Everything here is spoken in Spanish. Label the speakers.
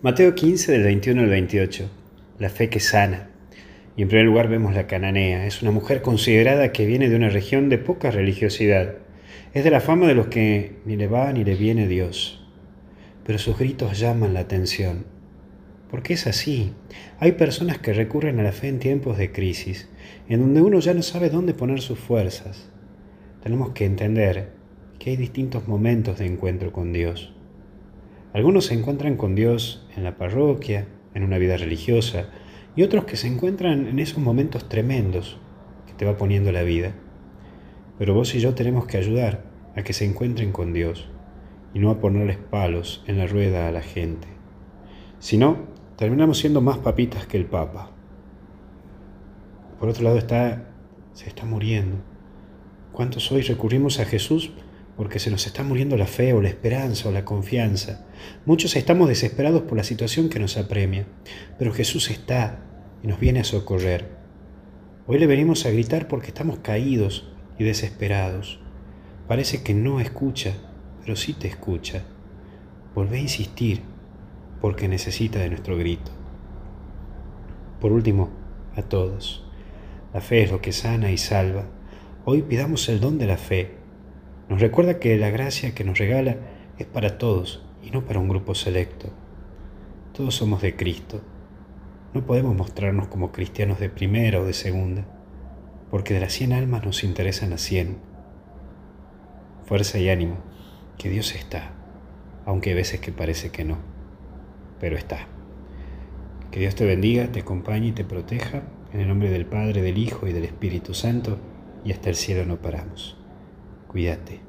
Speaker 1: Mateo 15 del 21 al 28. La fe que sana. Y en primer lugar vemos la cananea. Es una mujer considerada que viene de una región de poca religiosidad. Es de la fama de los que ni le va ni le viene Dios. Pero sus gritos llaman la atención. Porque es así. Hay personas que recurren a la fe en tiempos de crisis, en donde uno ya no sabe dónde poner sus fuerzas. Tenemos que entender que hay distintos momentos de encuentro con Dios. Algunos se encuentran con Dios en la parroquia, en una vida religiosa, y otros que se encuentran en esos momentos tremendos que te va poniendo la vida. Pero vos y yo tenemos que ayudar a que se encuentren con Dios y no a ponerles palos en la rueda a la gente. Si no, terminamos siendo más papitas que el Papa. Por otro lado está, se está muriendo. ¿Cuántos hoy recurrimos a Jesús porque se nos está muriendo la fe o la esperanza o la confianza. Muchos estamos desesperados por la situación que nos apremia, pero Jesús está y nos viene a socorrer. Hoy le venimos a gritar porque estamos caídos y desesperados. Parece que no escucha, pero sí te escucha. Volvé a insistir porque necesita de nuestro grito. Por último, a todos. La fe es lo que sana y salva. Hoy pidamos el don de la fe nos recuerda que la gracia que nos regala es para todos y no para un grupo selecto. Todos somos de Cristo. No podemos mostrarnos como cristianos de primera o de segunda, porque de las cien almas nos interesan las cien. Fuerza y ánimo, que Dios está, aunque hay veces que parece que no, pero está. Que Dios te bendiga, te acompañe y te proteja, en el nombre del Padre, del Hijo y del Espíritu Santo, y hasta el cielo no paramos. Cuídate.